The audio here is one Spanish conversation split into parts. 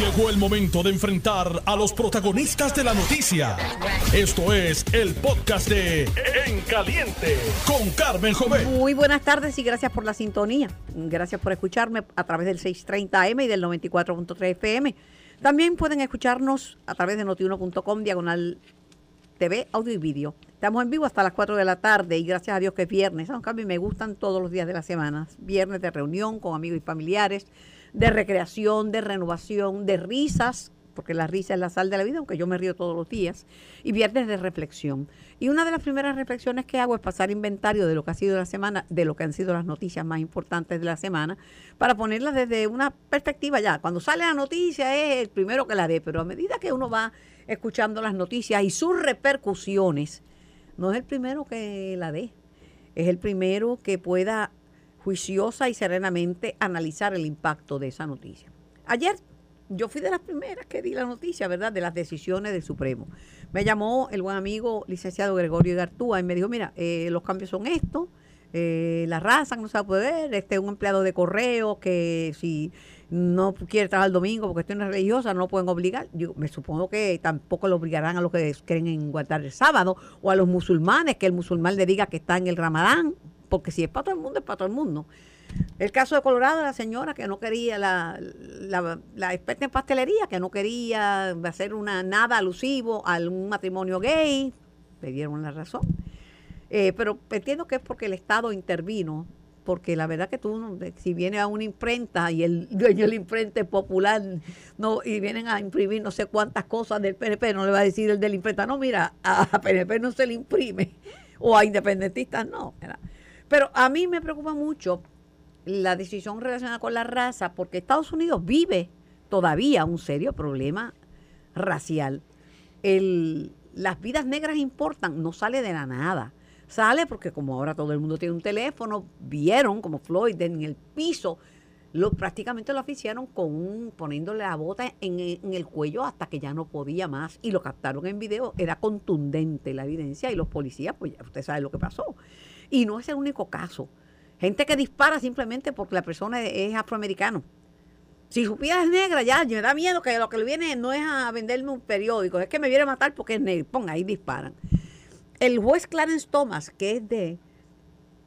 Llegó el momento de enfrentar a los protagonistas de la noticia. Esto es el podcast de En Caliente con Carmen Joven. Muy buenas tardes y gracias por la sintonía. Gracias por escucharme a través del 630 AM y del 94.3 FM. También pueden escucharnos a través de notiuno.com diagonal TV, audio y vídeo. Estamos en vivo hasta las 4 de la tarde y gracias a Dios que es viernes. Aunque a mí me gustan todos los días de la semana. Viernes de reunión con amigos y familiares, de recreación, de renovación, de risas, porque la risa es la sal de la vida, aunque yo me río todos los días, y viernes de reflexión. Y una de las primeras reflexiones que hago es pasar inventario de lo que ha sido la semana, de lo que han sido las noticias más importantes de la semana, para ponerlas desde una perspectiva ya. Cuando sale la noticia es el primero que la dé, pero a medida que uno va escuchando las noticias y sus repercusiones, no es el primero que la dé, es el primero que pueda juiciosa y serenamente analizar el impacto de esa noticia. Ayer yo fui de las primeras que di la noticia, ¿verdad?, de las decisiones del Supremo. Me llamó el buen amigo licenciado Gregorio Gartúa y me dijo, mira, eh, los cambios son estos, eh, la raza no se va a poder, este un empleado de correo que si no quiere trabajar el domingo porque estoy una religiosa, no lo pueden obligar. Yo me supongo que tampoco lo obligarán a los que creen guardar el sábado o a los musulmanes, que el musulmán le diga que está en el ramadán, porque si es para todo el mundo, es para todo el mundo. El caso de Colorado, la señora que no quería, la, la, experta en pastelería, que no quería hacer una nada alusivo a un matrimonio gay, le dieron la razón. Eh, pero entiendo que es porque el Estado intervino porque la verdad que tú, si viene a una imprenta y el dueño de la imprenta es popular no y vienen a imprimir no sé cuántas cosas del PNP, no le va a decir el de la imprenta, no, mira, a PNP no se le imprime, o a independentistas no. Pero a mí me preocupa mucho la decisión relacionada con la raza, porque Estados Unidos vive todavía un serio problema racial. Las vidas negras importan, no sale de la nada Sale porque como ahora todo el mundo tiene un teléfono, vieron como Floyd en el piso, lo, prácticamente lo oficiaron con un, poniéndole la bota en, en, el cuello hasta que ya no podía más y lo captaron en video. Era contundente la evidencia y los policías, pues ya usted sabe lo que pasó. Y no es el único caso. Gente que dispara simplemente porque la persona es afroamericano. Si su piel es negra, ya me da miedo que lo que le viene no es a venderme un periódico, es que me viene a matar porque es negro. Ponga, ahí disparan. El juez Clarence Thomas, que es de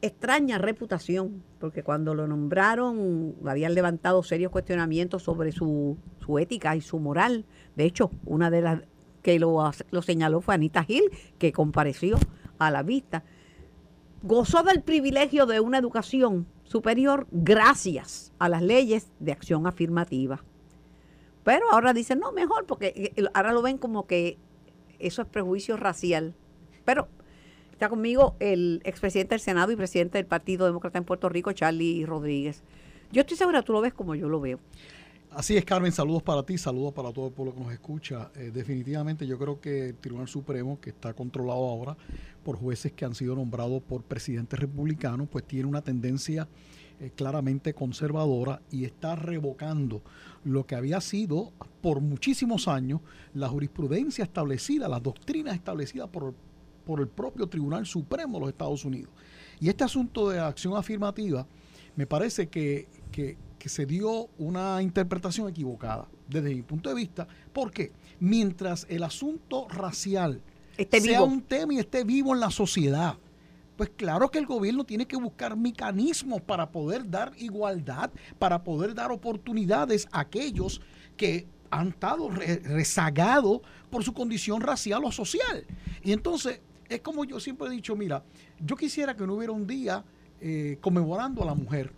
extraña reputación, porque cuando lo nombraron habían levantado serios cuestionamientos sobre su, ética y su moral. De hecho, una de las que lo, lo señaló fue Anita Gil, que compareció a la vista. Gozó del privilegio de una educación superior gracias a las leyes de acción afirmativa. Pero ahora dicen, no, mejor, porque eh, ahora lo ven como que eso es prejuicio racial. Pero está conmigo el expresidente del Senado y presidente del Partido Demócrata en Puerto Rico, Charlie Rodríguez. Yo estoy segura tú lo ves como yo lo veo. Así es, Carmen, saludos para ti, saludos para todo el pueblo que nos escucha. Eh, definitivamente yo creo que el Tribunal Supremo, que está controlado ahora por jueces que han sido nombrados por presidentes republicanos, pues tiene una tendencia eh, claramente conservadora y está revocando lo que había sido por muchísimos años la jurisprudencia establecida, las doctrinas establecidas por por el propio Tribunal Supremo de los Estados Unidos. Y este asunto de acción afirmativa me parece que, se dio una interpretación equivocada desde mi punto de vista, porque mientras el asunto racial sea un tema y esté vivo en la sociedad, pues claro que el gobierno tiene que buscar mecanismos para poder dar igualdad, para poder dar oportunidades a aquellos que han estado rezagados por su condición racial o social. Y entonces es como yo siempre he dicho, mira, yo quisiera que no hubiera un día eh, conmemorando a la mujer.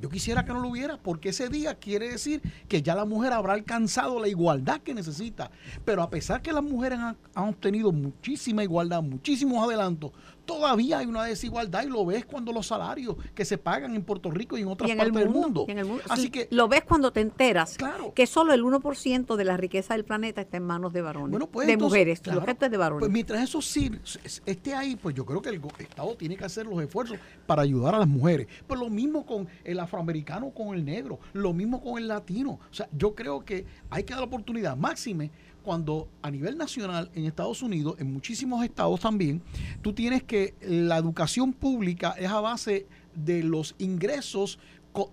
Yo quisiera que no lo hubiera, porque ese día quiere decir que ya la mujer habrá alcanzado la igualdad que necesita. Pero a pesar que las mujeres han, han obtenido muchísima igualdad, muchísimos adelantos, todavía hay una desigualdad y lo ves cuando los salarios que se pagan en Puerto Rico y en otras partes del mundo. Así que lo ves cuando te enteras que solo el 1% de la riqueza del planeta está en manos de varones, pues de mujeres, claro, de varones. Pues mientras eso sí esté ahí, pues yo creo que el Estado tiene que hacer los esfuerzos para ayudar a las mujeres. Pues lo mismo con el afroamericano, con el negro, lo mismo con el latino. O sea, yo creo que hay que dar la oportunidad máxime cuando a nivel nacional en Estados Unidos, en muchísimos estados también, tú tienes que la educación pública es a base de los ingresos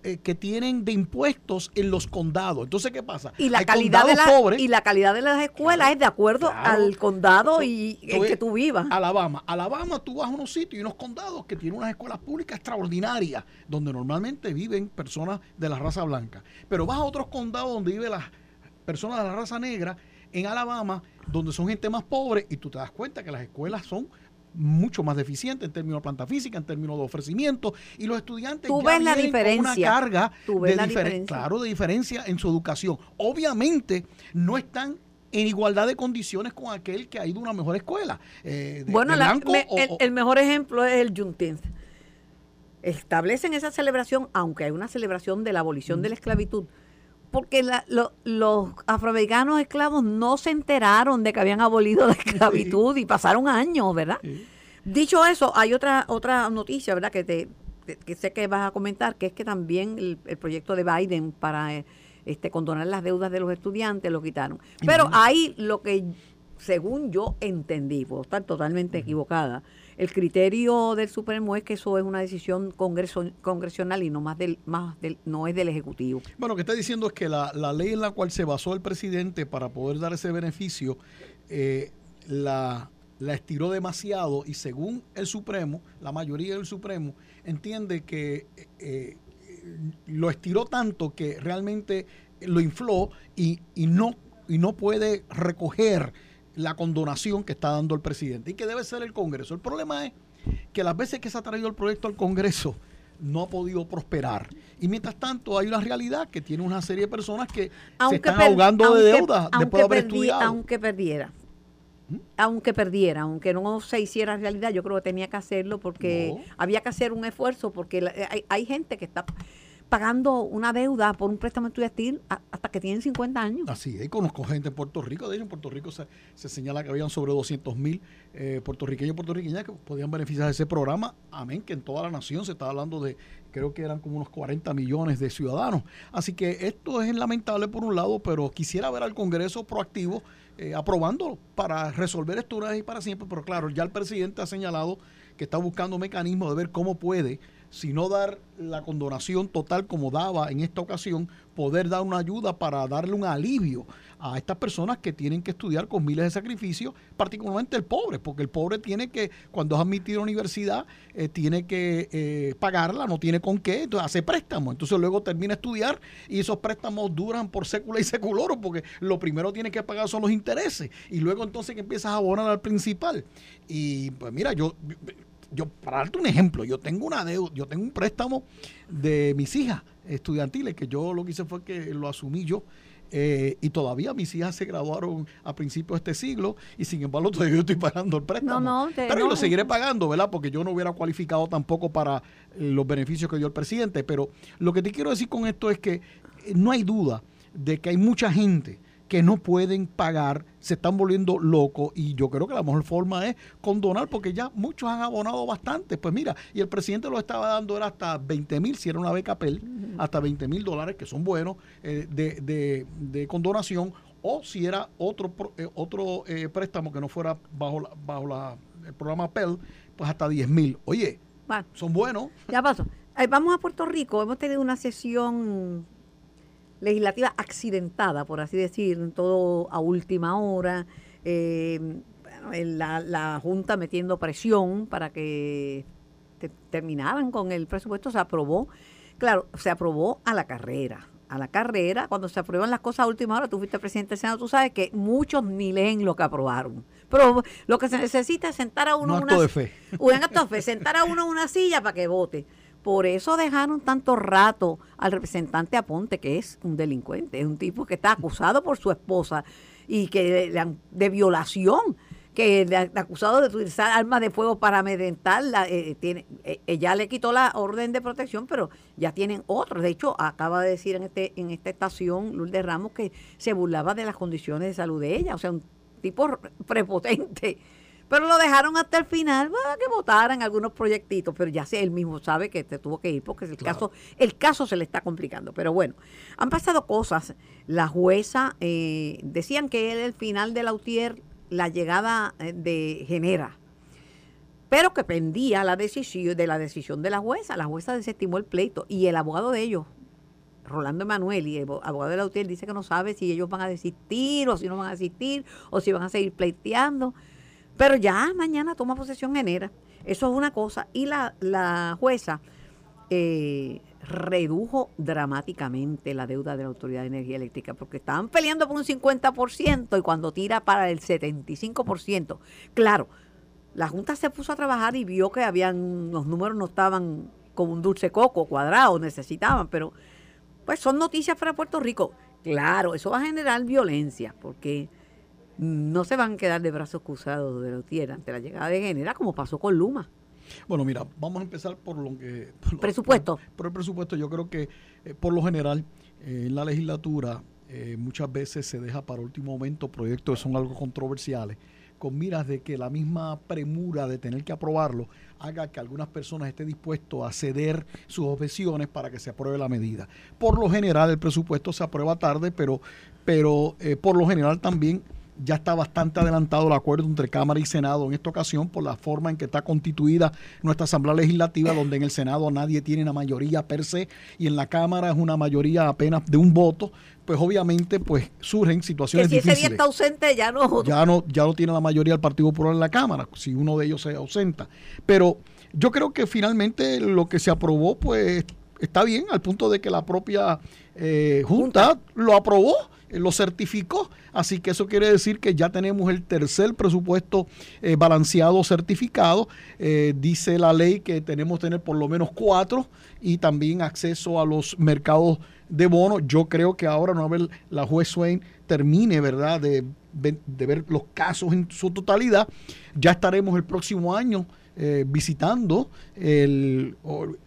eh, que tienen de impuestos en los condados. Entonces, ¿qué pasa? Y la, calidad de, y la calidad de las escuelas es de acuerdo al condado y en que tú vivas. Alabama. Alabama, tú vas a unos sitios y unos condados que tienen unas escuelas públicas extraordinarias, donde normalmente viven personas de la raza blanca. Pero vas a otros condados donde viven las personas de la raza negra, en Alabama, donde son gente más pobre, y tú te das cuenta que las escuelas son mucho más deficiente en términos de planta física, en términos de ofrecimiento, y los estudiantes ¿Tú ves la diferencia? una carga de claro, de diferencia en su educación. Obviamente no están en igualdad de condiciones con aquel que ha ido a una mejor escuela. Eh, bueno, el, mejor ejemplo es el Juneteenth. Establecen esa celebración, aunque hay una celebración de la abolición de la esclavitud, porque los afroamericanos esclavos no se enteraron de que habían abolido la esclavitud y pasaron años, ¿verdad? Dicho eso, hay otra otra noticia, ¿verdad? Que, te, que sé que vas a comentar, que es que también el, proyecto de Biden para eh, este condonar las deudas de los estudiantes lo quitaron. Pero ahí lo que, según yo entendí, puedo estar totalmente equivocada, el criterio del Supremo es que eso es una decisión congreso, congresional y no más del, más del, no es del Ejecutivo. Bueno, lo que está diciendo es que la, ley en la cual se basó el presidente para poder dar ese beneficio, eh, la, la estiró demasiado y según el Supremo, la mayoría del Supremo, entiende que eh, lo estiró tanto que realmente lo infló y, y, no, y no puede recoger la condonación que está dando el presidente y que debe ser el Congreso. El problema es que las veces que se ha traído el proyecto al Congreso no ha podido prosperar. Y mientras tanto hay una realidad que tiene una serie de personas que se están ahogando de deuda después de haber estudiado. Aunque perdiera. Aunque perdiera, aunque no se hiciera realidad, yo creo que tenía que hacerlo porque había que hacer un esfuerzo porque hay, hay gente que está pagando una deuda por un préstamo estudiantil hasta que tienen 50 años. Así es, conozco gente en Puerto Rico, de hecho en Puerto Rico se, señala que habían sobre 200 mil eh, puertorriqueños y puertorriqueñas que podían beneficiar de ese programa, amén, que en toda la nación se está hablando de, creo que eran como unos 40 millones de ciudadanos. Así que esto es lamentable por un lado, pero quisiera ver al Congreso proactivo eh, aprobándolo para resolver esto una vez y para siempre, pero claro, ya el presidente ha señalado que está buscando mecanismos de ver cómo puede sino dar la condonación total como daba en esta ocasión, poder dar una ayuda para darle un alivio a estas personas que tienen que estudiar con miles de sacrificios, particularmente el pobre, porque el pobre tiene que, cuando es admitido a la universidad, eh, tiene que eh, pagarla, no tiene con qué, entonces hace préstamos, entonces luego termina a estudiar y esos préstamos duran por século y seculoro, porque lo primero tiene que pagar son los intereses y luego entonces que empiezas a abonar al principal. Y pues mira, yo para darte un ejemplo, yo tengo una deuda, yo tengo un préstamo de mis hijas estudiantiles que yo lo que hice fue que lo asumí yo. Eh, y todavía mis hijas se graduaron a principios de este siglo y sin embargo todavía yo estoy pagando el préstamo. pero yo lo seguiré pagando, ¿verdad? Porque yo no hubiera cualificado tampoco para los beneficios que dio el presidente. Pero lo que te quiero decir con esto es que no hay duda de que hay mucha gente que no pueden pagar, se están volviendo locos y yo creo que la mejor forma es condonar porque ya muchos han abonado bastante. Pues mira, y el presidente lo estaba dando era hasta 20 mil, si era una beca PEL, hasta 20 mil dólares, que son buenos, eh, de, de, condonación, o si era otro, eh, otro eh, préstamo que no fuera bajo, la, bajo la, el programa PEL, pues hasta 10 mil. Oye, son buenos. Ya pasó. Vamos a Puerto Rico, hemos tenido una sesión legislativa accidentada, por así decir, todo a última hora. Eh, la, la, Junta metiendo presión para que terminaran con el presupuesto, se aprobó. Claro, se aprobó a la carrera. A la carrera, cuando se aprueban las cosas a última hora, tú fuiste presidente del Senado, tú sabes que muchos ni leen lo que aprobaron. Pero lo que se necesita es sentar a uno un acto de fe. Un acto de fe, sentar a uno en una silla para que vote. Por eso dejaron tanto rato al representante Aponte, que es un delincuente, es un tipo que está acusado por su esposa y que de, violación, que le han acusado de utilizar armas de fuego para amedrentarla. Eh, tiene, eh, ella le quitó la orden de protección, pero ya tienen otros. De hecho, acaba de decir en, este, en esta estación Lourdes Ramos que se burlaba de las condiciones de salud de ella. O sea, un tipo prepotente pero lo dejaron hasta el final para que votaran algunos proyectitos, pero ya sé, él mismo sabe que te tuvo que ir porque el caso el caso se le está complicando. Pero bueno, han pasado cosas. La jueza eh, decían que era el final de Lautier, la llegada eh, de Genera. pero que pendía la decisión de la decisión de la jueza. La jueza desestimó el pleito y el abogado de ellos, Rolando Emanuel, y el abogado de la UTIER dice que no sabe si ellos van a desistir o si no van a desistir o si van a seguir pleiteando. Pero ya mañana toma posesión genera. Eso es una cosa. Y la, la jueza eh, redujo dramáticamente la deuda de la Autoridad de Energía Eléctrica porque estaban peleando por un 50% y cuando tira para el 75%. Claro, la Junta se puso a trabajar y vio que habían los números no estaban como un dulce coco cuadrado, necesitaban, pero pues son noticias para Puerto Rico. Claro, eso va a generar violencia porque no se van a quedar de brazos cruzados de la tierra ante la llegada de Genera como pasó con Luma. Bueno, mira, vamos a empezar por lo que... presupuesto. Por, el presupuesto, yo creo que eh, por lo general eh, en la legislatura eh, muchas veces se deja para último momento proyectos que son algo controversiales con miras de que la misma premura de tener que aprobarlo haga que algunas personas estén dispuestos a ceder sus objeciones para que se apruebe la medida. Por lo general el presupuesto se aprueba tarde, pero, pero por lo general también ya está bastante adelantado el acuerdo entre Cámara y Senado en esta ocasión por la forma en que está constituida nuestra Asamblea Legislativa, donde en el Senado nadie tiene una mayoría per se y en la Cámara es una mayoría apenas de un voto, pues obviamente pues surgen situaciones que si ese día está ausente ya no... Ya no, ya no tiene la mayoría del Partido Popular en la Cámara, si uno de ellos se ausenta. Pero yo creo que finalmente lo que se aprobó pues está bien al punto de que la propia eh, Junta. lo aprobó lo certificó. Así que eso quiere decir que ya tenemos el tercer presupuesto eh, balanceado certificado. Eh, dice la ley que tenemos que tener por lo menos cuatro y también acceso a los mercados de bonos. Yo creo que ahora, no ver la juez Swain termine, ¿verdad?, de ver los casos en su totalidad, ya estaremos el próximo año eh, visitando el,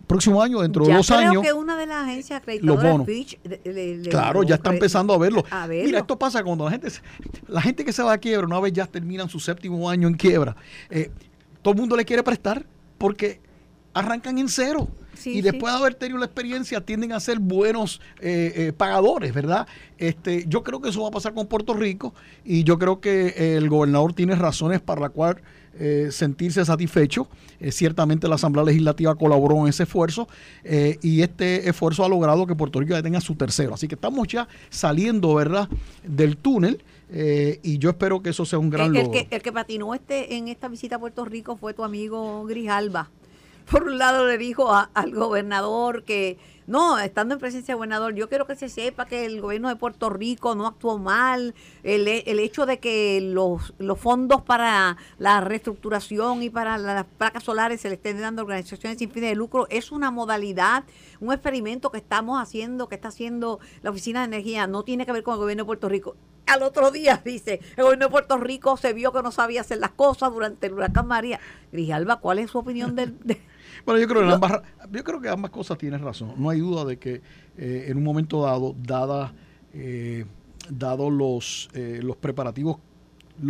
próximo año, dentro de dos creo años. que una de las agencias acreditadoras Fitch, claro, ya está empezando a verlo. Mira, esto pasa cuando la gente, la gente que se va a quiebra, una vez ya terminan su séptimo año en quiebra, eh, todo el mundo le quiere prestar porque arrancan en cero. y después de haber tenido la experiencia tienden a ser buenos eh, pagadores, ¿verdad? Este, yo creo que eso va a pasar con Puerto Rico y yo creo que el gobernador tiene razones para la cual eh, sentirse satisfecho. Eh, ciertamente la Asamblea Legislativa colaboró en ese esfuerzo eh, y este esfuerzo ha logrado que Puerto Rico ya tenga su tercero. Así que estamos ya saliendo, ¿verdad?, del túnel. y yo espero que eso sea un gran el, logro. Que, el que patinó este, en esta visita a Puerto Rico fue tu amigo Grijalba. Por un lado le dijo al gobernador que no, estando en presencia del gobernador, yo quiero que se sepa que el gobierno de Puerto Rico no actuó mal. El, el hecho de que los, los fondos para la reestructuración y para las placas solares se le estén dando a organizaciones sin fines de lucro es una modalidad, un experimento que estamos haciendo, que está haciendo la Oficina de Energía. No tiene que ver con el gobierno de Puerto Rico. Al otro día dice, el gobierno de Puerto Rico se vio que no sabía hacer las cosas durante el huracán María. Grijalba, ¿cuál es su opinión del... De, bueno, yo creo, que ambas, yo creo que ambas cosas tienen razón. No hay duda de que eh, en un momento dado, dada, eh, dado los, eh, los preparativos...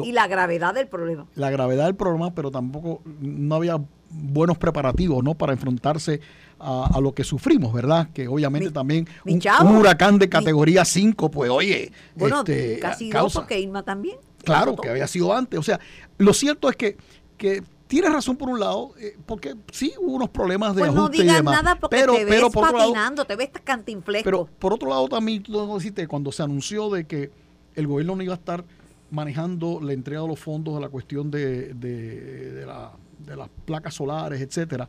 y la gravedad del problema. La gravedad del problema, pero tampoco no había buenos preparativos ¿no? para enfrentarse a, lo que sufrimos, ¿verdad? Que obviamente también un, huracán de categoría 5, pues oye, bueno, este, casi causa, dos, porque Irma también. Claro, que había sido antes. O sea, lo cierto es que, que tienes razón por un lado, eh, porque sí hubo unos problemas de pues ajuste no digas nada porque pero, te ves patinando, te ves cantinfleco. Pero por otro lado también tú decirte, cuando se anunció de que el gobierno no iba a estar manejando la entrega de los fondos a la cuestión de, de, las placas solares, etcétera,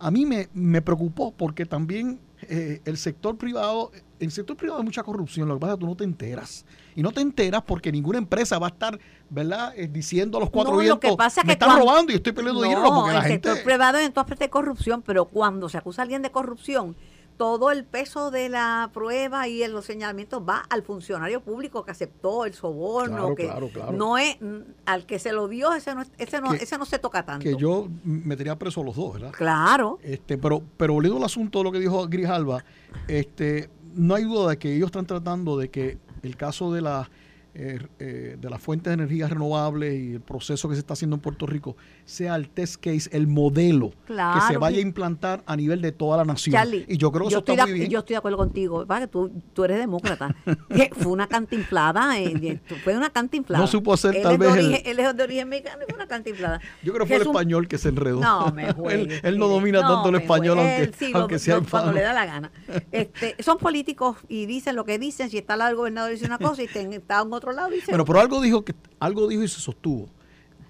a mí me, me preocupó porque también eh, el sector privado, el sector privado hay mucha corrupción, lo que pasa es que tú no te enteras. Y no te enteras porque ninguna empresa va a estar, ¿verdad?, eh, diciendo a los cuatro vientos, que pasa me están robando y estoy perdiendo dinero porque el sector privado en todas partes de corrupción, pero cuando se acusa a alguien de corrupción, todo el peso de la prueba y los señalamientos va al funcionario público que aceptó el soborno, que no es mm, al que se lo dio, ese no, ese no, ese no se toca tanto. Que yo metería preso a los dos, ¿verdad? Claro. Este, pero, pero volviendo al asunto de lo que dijo Grijalba, este, no hay duda de que ellos están tratando de que el caso de la eh, eh, de las fuentes de energía renovables y el proceso que se está haciendo en Puerto Rico sea el test case, el modelo que se vaya a implantar a nivel de toda la nación. y yo creo que eso está muy bien. Yo estoy de acuerdo contigo. Tú, tú eres demócrata. fue una cantinflada. Eh, fue una cantinflada. No supo hacer tal vez. Origen, él es de origen mexicano y fue una cantinflada. Yo creo que fue el español que se enredó. No, me él, no domina tanto el español, aunque, aunque sea Cuando le da la gana. Este, son políticos y dicen lo que dicen. Si está el gobernador dice una cosa y está en otro lado dice Bueno, pero algo dijo que algo dijo y se sostuvo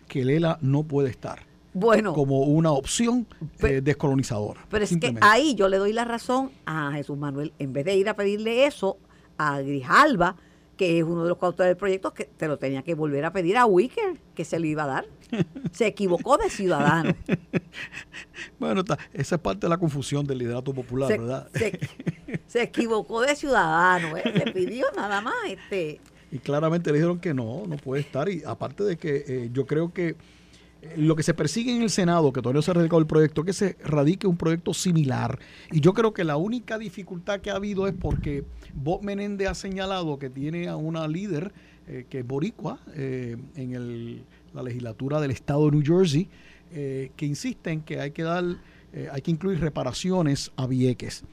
que Lela no puede estar. Bueno, como una opción eh, descolonizadora. Pero es que ahí yo le doy la razón a Jesús Manuel. En vez de ir a pedirle eso a Grijalba, que es uno de los coautores del proyecto, que te lo tenía que volver a pedir a Wicker, que se lo iba a dar. Se equivocó de ciudadano. bueno, esa es parte de la confusión del liderato popular, ¿verdad? Se, equivocó de ciudadano, ¿eh? se pidió nada más. este Y claramente le dijeron que no, no puede estar. Y aparte de que eh, yo creo que eh, lo que se persigue en el Senado, que todavía no se ha radicado el proyecto, que se radique un proyecto similar. Y yo creo que la única dificultad que ha habido es porque Bob Menéndez ha señalado que tiene a una líder eh, que es boricua en la legislatura del estado de New Jersey, que insiste en que hay que dar, hay que incluir reparaciones a Vieques.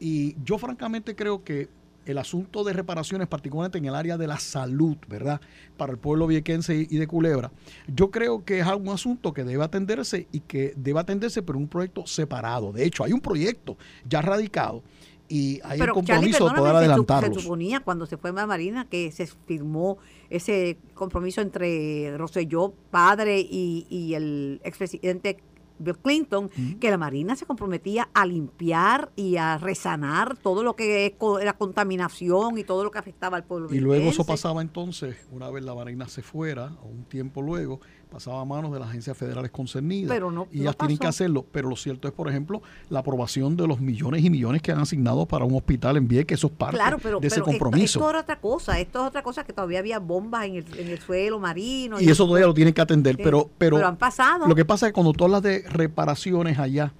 Y yo francamente creo que el asunto de reparaciones, particularmente en el área de la salud, ¿verdad? Para el pueblo viequense y de Culebra, yo creo que es un asunto que debe atenderse y que debe atenderse por un proyecto separado. De hecho, hay un proyecto ya radicado y hay un compromiso de poder adelantarlo. Se suponía cuando se fue a Marina que se firmó ese compromiso entre Rosselló, padre, y, y el expresidente Bill Clinton, que la Marina se comprometía a limpiar y a resanar todo lo que es la contaminación y todo lo que afectaba al pueblo. Y luego eso pasaba entonces, una vez la Marina se fuera, o un tiempo luego, pasaba a manos de las agencias federales concernidas. Pero no, y ellas tienen que hacerlo. Pero lo cierto es, por ejemplo, la aprobación de los millones y millones que han asignado para un hospital en Vieques, eso es parte de ese compromiso. Esto, esto, otra cosa, esto es otra cosa que todavía había bombas en el, en el suelo marino. Y, eso todavía lo tienen que atender, pero, pero, han pasado. Lo que pasa es que cuando tú hablas de reparaciones allá,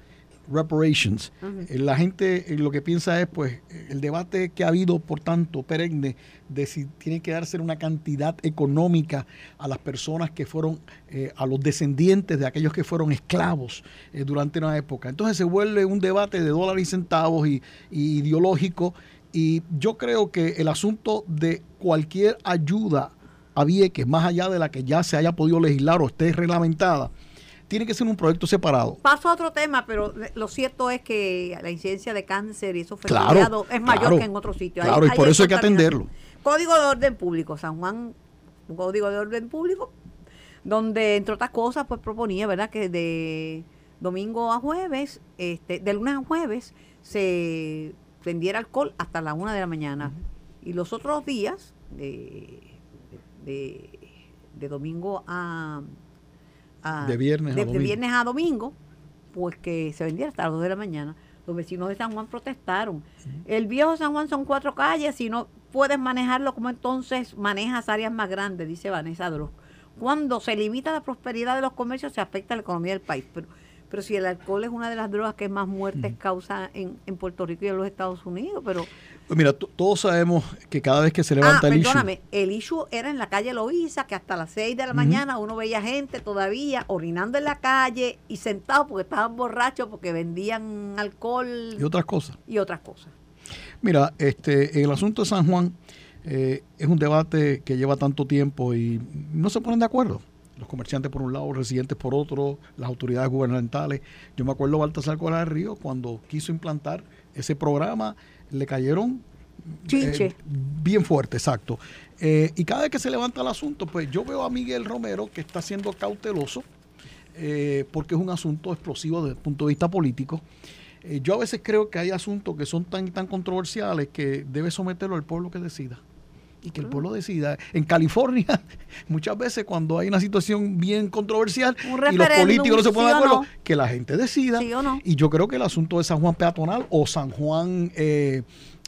reparations. Eh, la gente eh, lo que piensa es, pues, el debate que ha habido, por tanto, perenne, de si tiene que darse una cantidad económica a las personas que fueron, eh, a los descendientes de aquellos que fueron esclavos durante una época. Entonces se vuelve un debate de dólares y centavos y, y ideológico. Y yo creo que el asunto de cualquier ayuda a Vieques, más allá de la que ya se haya podido legislar o esté reglamentada, tiene que ser un proyecto separado. Paso a otro tema, pero lo cierto es que la incidencia de cáncer y eso claro, es mayor que en otros sitios. Claro, y por eso hay que atenderlo. Código de orden público, San Juan, un código de orden público, donde entre otras cosas, pues proponía, ¿verdad?, que de domingo a jueves, este, de lunes a jueves, se vendiera alcohol hasta la una de la mañana. Y los otros días, de, de domingo a de viernes, a viernes a domingo, pues que se vendiera hasta las 2 de la mañana. Los vecinos de San Juan protestaron. El viejo San Juan son cuatro calles, si no puedes manejarlo como entonces manejas áreas más grandes, dice Vanessa Dros. Cuando se limita la prosperidad de los comercios, se afecta la economía del país. Pero, pero si el alcohol es una de las drogas que más muertes causa en, en Puerto Rico y en los Estados Unidos, pero pues mira, todos sabemos que cada vez que se levanta ah, el perdóname, el issue era en la calle Loíza, que hasta las 6 de la mañana uno veía gente todavía orinando en la calle y sentados porque estaban borrachos, porque vendían alcohol. Y otras cosas. Y otras cosas. Mira, este, el asunto de San Juan eh, es un debate que lleva tanto tiempo y no se ponen de acuerdo. Los comerciantes por un lado, los residentes por otro, las autoridades gubernamentales. Yo me acuerdo Baltasar Cola del Río cuando quiso implantar ese programa le cayeron eh, bien fuerte, exacto. Eh, y cada vez que se levanta el asunto, pues yo veo a Miguel Romero que está siendo cauteloso, eh, porque es un asunto explosivo desde el punto de vista político. yo a veces creo que hay asuntos que son tan, tan controversiales que debe someterlo al pueblo que decida y que el pueblo decida. En California, muchas veces cuando hay una situación bien controversial y los políticos no se ponen de acuerdo, que la gente decida. Y yo creo que el asunto de San Juan Peatonal o San Juan... Eh,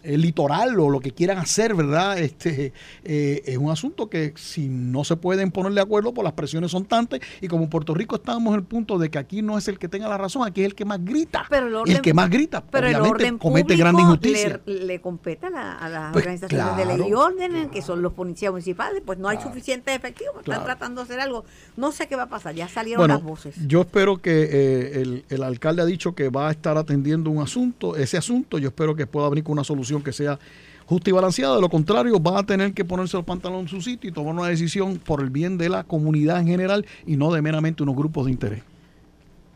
el litoral o lo que quieran hacer, ¿verdad? Este eh, es un asunto que si no se pueden poner de acuerdo, pues las presiones son tantas y como en Puerto Rico estamos en el punto de que aquí no es el que tenga la razón, aquí es el que más grita. Pero el, que más grita, pero obviamente el comete grandes injusticias. Le, compete a, las pues organizaciones de ley y orden, que son los policías municipales, pues no hay suficiente efectivo, están tratando de hacer algo. No sé qué va a pasar, ya salieron las voces. Yo espero que eh, el, el alcalde ha dicho que va a estar atendiendo un asunto, ese asunto, yo espero que pueda venir con una solución que sea justa y balanceada. De lo contrario, van a tener que ponerse los pantalones en su sitio y tomar una decisión por el bien de la comunidad en general y no de meramente unos grupos de interés.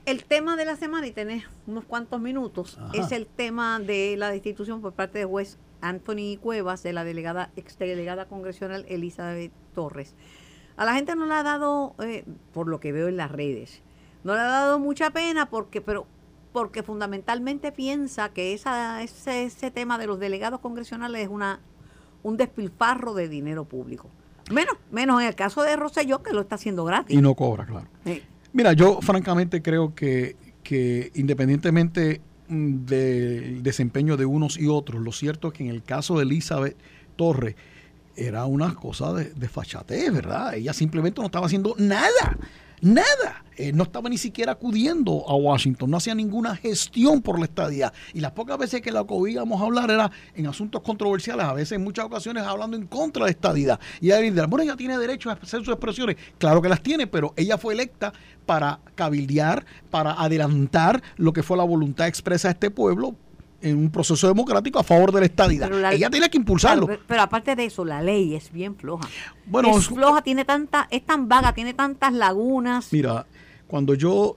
El tema de la semana, y tenés unos cuantos minutos, es el tema de la destitución por parte de juez Anthony Cuevas de la delegada exdelegada congresional Elizabeth Torres. A la gente no le ha dado, eh, por lo que veo en las redes, no le ha dado mucha pena porque, pero porque fundamentalmente piensa que esa, ese, ese tema de los delegados congresionales es una un despilfarro de dinero público. Menos, menos en el caso de Rosselló, que lo está haciendo gratis. Y no cobra, claro. Mira, yo francamente creo que, que independientemente mm, del desempeño de unos y otros, lo cierto es que en el caso de Elizabeth Torres era una cosa de, de fachatez, ¿verdad? Ella simplemente no estaba haciendo nada Nada. Eh, no estaba ni siquiera acudiendo a Washington, no hacía ninguna gestión por la estadía. Y las pocas veces que la oíamos hablar era en asuntos controversiales, a veces en muchas ocasiones hablando en contra de estadía. Y dice, bueno, ella tiene derecho a hacer sus expresiones. Claro que las tiene, pero ella fue electa para cabildear, para adelantar lo que fue la voluntad expresa de este pueblo en un proceso democrático a favor de la estadidad. Ella tiene que impulsarlo. Pero, aparte de eso, la ley es bien floja. Bueno, es floja, tiene tanta, es tan vaga, tiene tantas lagunas. Mira, cuando yo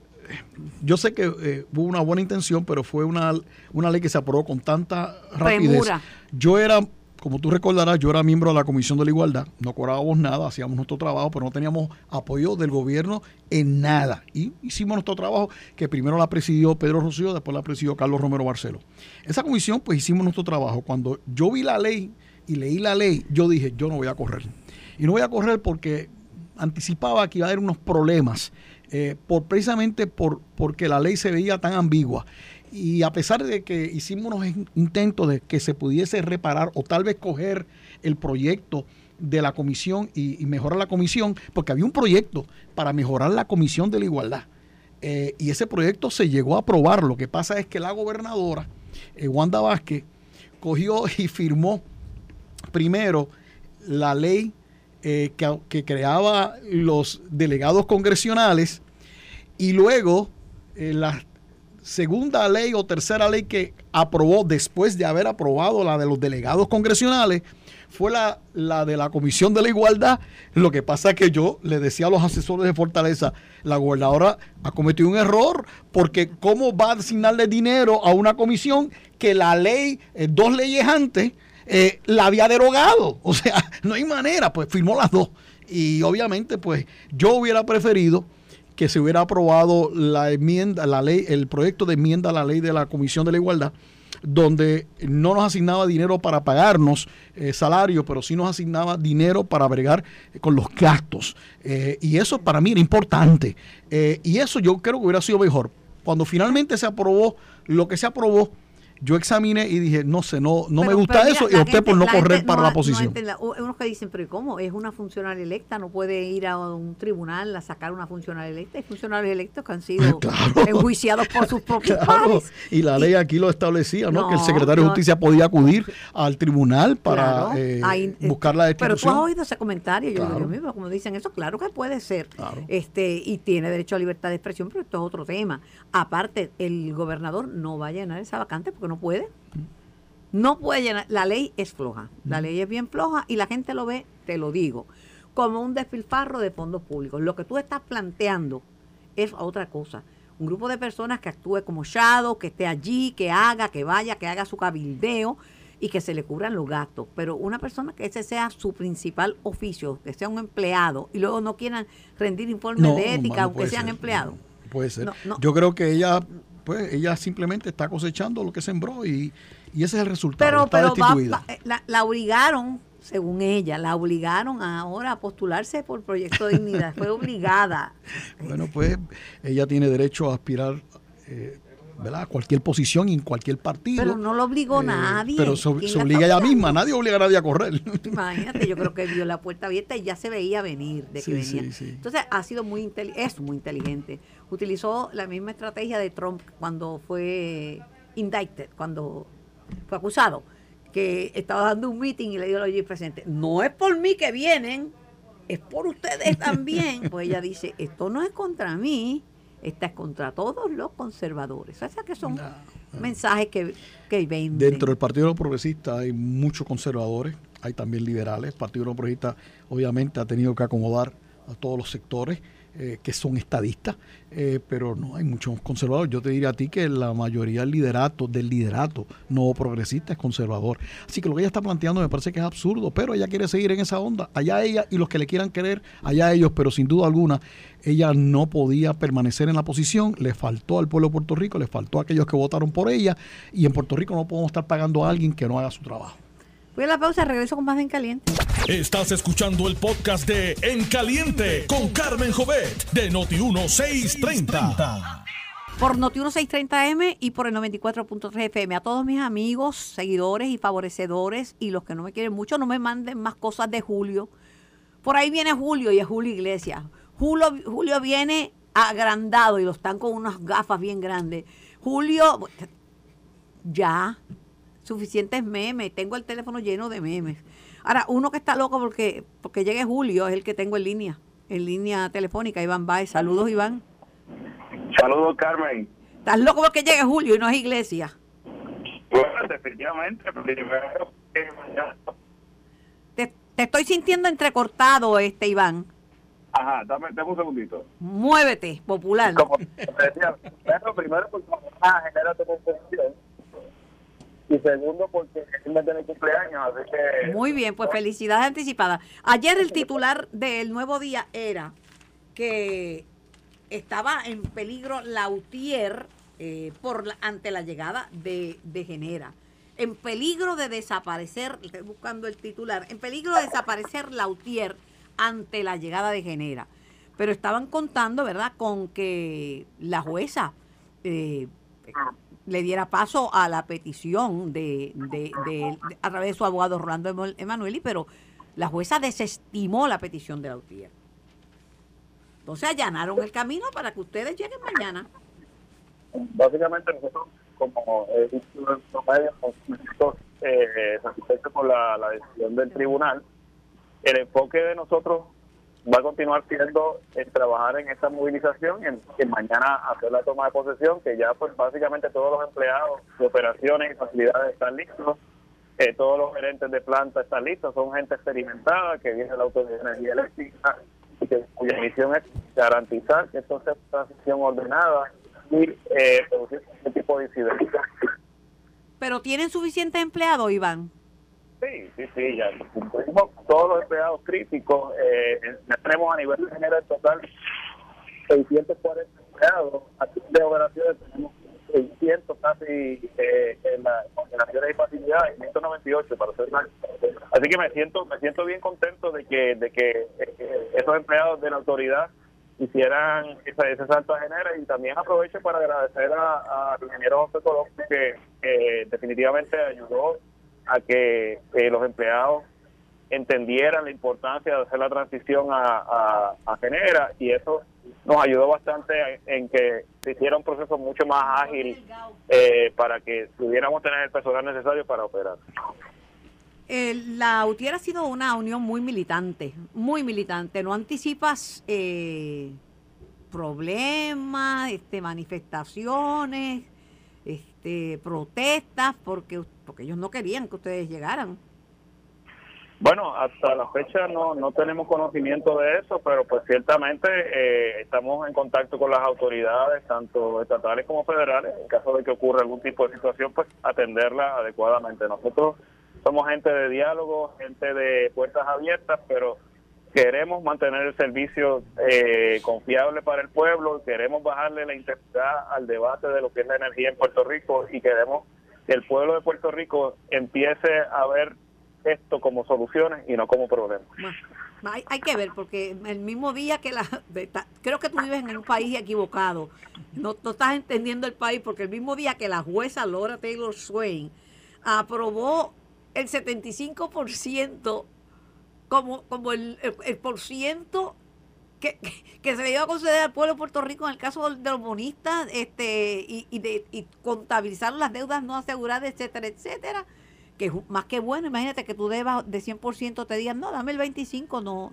yo sé que eh, hubo una buena intención, pero fue una, una ley que se aprobó con tanta rapidez. Yo era como tú recordarás, yo era miembro de la Comisión de la Igualdad, no cobrábamos nada, hacíamos nuestro trabajo, pero no teníamos apoyo del gobierno en nada. Y hicimos nuestro trabajo, que primero la presidió Pedro Rocío, después la presidió Carlos Romero Barcelo. Esa comisión, pues hicimos nuestro trabajo. Cuando yo vi la ley y leí la ley, yo dije, yo no voy a correr. Y no voy a correr porque anticipaba que iba a haber unos problemas, eh, por, precisamente por, porque la ley se veía tan ambigua. Y a pesar de que hicimos unos intentos de que se pudiese reparar o tal vez coger el proyecto de la comisión y, mejorar la comisión, porque había un proyecto para mejorar la comisión de la igualdad. Eh, y ese proyecto se llegó a aprobar. Lo que pasa es que la gobernadora, eh, Wanda Vázquez, cogió y firmó primero la ley eh, que, creaba los delegados congresionales y luego las segunda ley o tercera ley que aprobó después de haber aprobado la de los delegados congresionales fue la, la de la Comisión de la Igualdad. Lo que pasa es que yo le decía a los asesores de Fortaleza, la gobernadora ha cometido un error porque ¿cómo va a asignarle dinero a una comisión que la ley, eh, dos leyes antes, eh, la había derogado? O sea, no hay manera, pues firmó las dos. Y obviamente, pues yo hubiera preferido que se hubiera aprobado la enmienda, la ley, el proyecto de enmienda a la ley de la Comisión de la Igualdad, donde no nos asignaba dinero para pagarnos eh, salario, pero sí nos asignaba dinero para bregar con los gastos. Eh, y eso para mí era importante. Eh, y eso yo creo que hubiera sido mejor. Cuando finalmente se aprobó lo que se aprobó, yo examiné y dije, no sé, no, no me gusta eso y opté por no correr para la posición. unos que dicen, pero ¿cómo? Es una funcionaria electa, no puede ir a un tribunal a sacar una funcionaria electa. Hay funcionarios electos que han sido enjuiciados por sus propios padres. Y la ley aquí lo establecía, ¿no? que el secretario de Justicia podía acudir al tribunal para eh, eh, buscar la destitución. Pero tú has oído ese comentario, yo, yo mismo, como dicen eso, claro que puede ser. este Y tiene derecho a libertad de expresión, pero esto es otro tema. Aparte, el gobernador no va a llenar esa vacante porque no puede. No puede llenar. La ley es floja. La ley es bien floja y la gente lo ve, te lo digo, como un despilfarro de fondos públicos. Lo que tú estás planteando es otra cosa. Un grupo de personas que actúe como shadow, que esté allí, que haga, que vaya, que haga su cabildeo y que se le cubran los gastos. Pero una persona que ese sea su principal oficio, que sea un empleado y luego no quieran rendir informes de ética, aunque sean empleados. puede ser. Yo creo que ella pues ella simplemente está cosechando lo que sembró y, y ese es el resultado. Pero, eh, la, obligaron, según ella, la obligaron ahora a postularse por Proyecto de Dignidad. Fue obligada. bueno, pues ella tiene derecho a aspirar. Eh, ¿verdad? Cualquier posición en cualquier partido. Pero no lo obligó Eh, nadie. Pero ¿Quién se la obliga está ella misma, nadie obliga a nadie a correr. Imagínate, yo creo que vio la puerta abierta y ya se veía venir de que Sí, venía. sí, sí. Entonces ha sido muy inteligente, es muy inteligente. Utilizó la misma estrategia de Trump cuando fue indicted, cuando fue acusado, que estaba dando un meeting y le dio al presidente, no es por mí que vienen, es por ustedes también. pues ella dice, esto no es contra mí, esta es contra todos los conservadores. O sea que son mensajes que, que venden. Dentro del Partido Progresista hay muchos conservadores, hay también liberales. El Partido Progresista obviamente ha tenido que acomodar a todos los sectores eh, que son estadistas, eh, pero no hay muchos conservadores. Yo te diría a ti que la mayoría del liderato, del liderato no progresista es conservador. Así que lo que ella está planteando me parece que es absurdo, pero ella quiere seguir en esa onda. Allá ella y los que le quieran querer, allá ellos, pero sin duda alguna ella no podía permanecer en la posición, le faltó al pueblo de Puerto Rico, le faltó a aquellos que votaron por ella y en Puerto Rico no podemos estar pagando a alguien que no haga su trabajo. Voy a la pausa, regreso con más de En Caliente. Estás escuchando el podcast de En Caliente con Carmen Jovet de Noti1630. por Noti 1630M y por el 94.3 FM. A todos mis amigos, seguidores y favorecedores y los que no me quieren mucho, no me manden más cosas de Julio. Por ahí viene Julio y es Julio Iglesias. Julio, Julio viene agrandado y lo están con unas gafas bien grandes. Julio, ya, suficientes memes. Tengo el teléfono lleno de memes. Ahora, uno que está loco porque, porque llegue Julio es el que tengo en línea, en línea telefónica, Iván Baez. Saludos, Iván. Saludos, Carmen. Estás loco porque llegue Julio y no es iglesia. Bueno, definitivamente, primero Te, te estoy sintiendo entrecortado, este Iván. Ajá, dame, dame un segundito. Muévete, popular. Como decía, primero, mañana genera tu confusión. Y segundo, porque él me tiene cumpleaños. Muy bien, pues felicidades anticipadas. Ayer el titular del Nuevo Día era que estaba en peligro Lautier eh, por ante la llegada de, de Genera. En peligro de desaparecer, estoy buscando el titular, en peligro de desaparecer Lautier ante la llegada de Genera. Pero estaban contando, ¿verdad?, con que la jueza eh, le diera paso a la petición de, de- a través de su abogado Rolando Emanueli, pero la jueza desestimó la petición de Lautier. Entonces allanaron el camino para que ustedes lleguen mañana. Básicamente nosotros, como he dicho en nuestros medios, nos sentimos eh, satisfechos con la, la decisión del tribunal. El enfoque de nosotros va a continuar siendo el trabajar en esta movilización y en, mañana hacer la toma de posesión, que ya pues básicamente todos los empleados de operaciones y facilidades están listos, eh, todos los gerentes de planta están listos, son gente experimentada que viene de la Autoridad de Energía Eléctrica y que, cuya misión es garantizar que esto sea transición ordenada y eh, reducir este tipo de incidencias. Pero ¿tienen suficientes empleados, Iván? Sí, sí, sí, ya cumplimos todos los empleados críticos. Eh, ya tenemos a nivel general total 640 empleados. De operaciones tenemos 600 casi eh, en las operaciones y facilidades, 198 para ser más. Así que me siento me siento bien contento de que de que eh, esos empleados de la autoridad hicieran esa, ese salto a genera y también aprovecho para agradecer a- al ingeniero José Colón que eh, definitivamente ayudó a que eh, los empleados entendieran la importancia de hacer la transición a, Genera y eso nos ayudó bastante en que se hiciera un proceso mucho más ágil eh, para que pudiéramos tener el personal necesario para operar. Eh, la UTIER ha sido una unión muy militante, muy militante. ¿No anticipas eh, problemas, este, manifestaciones, este, protestas? Porque, porque ellos no querían que ustedes llegaran. Bueno, hasta la fecha no, no tenemos conocimiento de eso, pero pues ciertamente eh, estamos en contacto con las autoridades, tanto estatales como federales, en caso de que ocurra algún tipo de situación, pues atenderla adecuadamente. Nosotros somos gente de diálogo, gente de puertas abiertas, pero queremos mantener el servicio eh, confiable para el pueblo, queremos bajarle la intensidad al debate de lo que es la energía en Puerto Rico y queremos que el pueblo de Puerto Rico empiece a ver esto como soluciones y no como problemas. Hay, que ver, porque el mismo día que la... creo que tú vives en un país equivocado. No, no estás entendiendo el país, porque el mismo día que la jueza Laura Taylor Swain aprobó el 75% como, como el, el, por ciento que, se le iba a conceder al pueblo de Puerto Rico en el caso de los bonistas este, y, y, de, y contabilizar las deudas no aseguradas, etcétera, etcétera que es más que bueno, imagínate que tú debas de 100%, te digan, no, dame el 25%, no,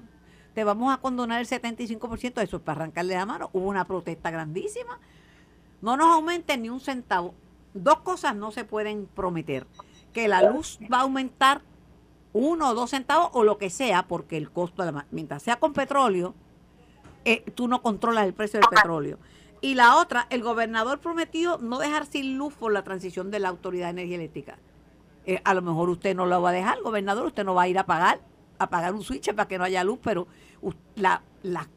te vamos a condonar el 75%, eso es para arrancarle la mano. Hubo una protesta grandísima. No nos aumenten ni un centavo. Dos cosas no se pueden prometer. Que la luz va a aumentar uno o dos centavos o lo que sea, porque el costo, mientras sea con petróleo, eh, tú no controlas el precio del petróleo. Y la otra, el gobernador prometió no dejar sin luz por la transición de la Autoridad de Energía Eléctrica. Eh, a lo mejor usted no lo va a dejar, gobernador, usted no va a ir a pagar, a pagar un switch para que no haya luz, pero la, las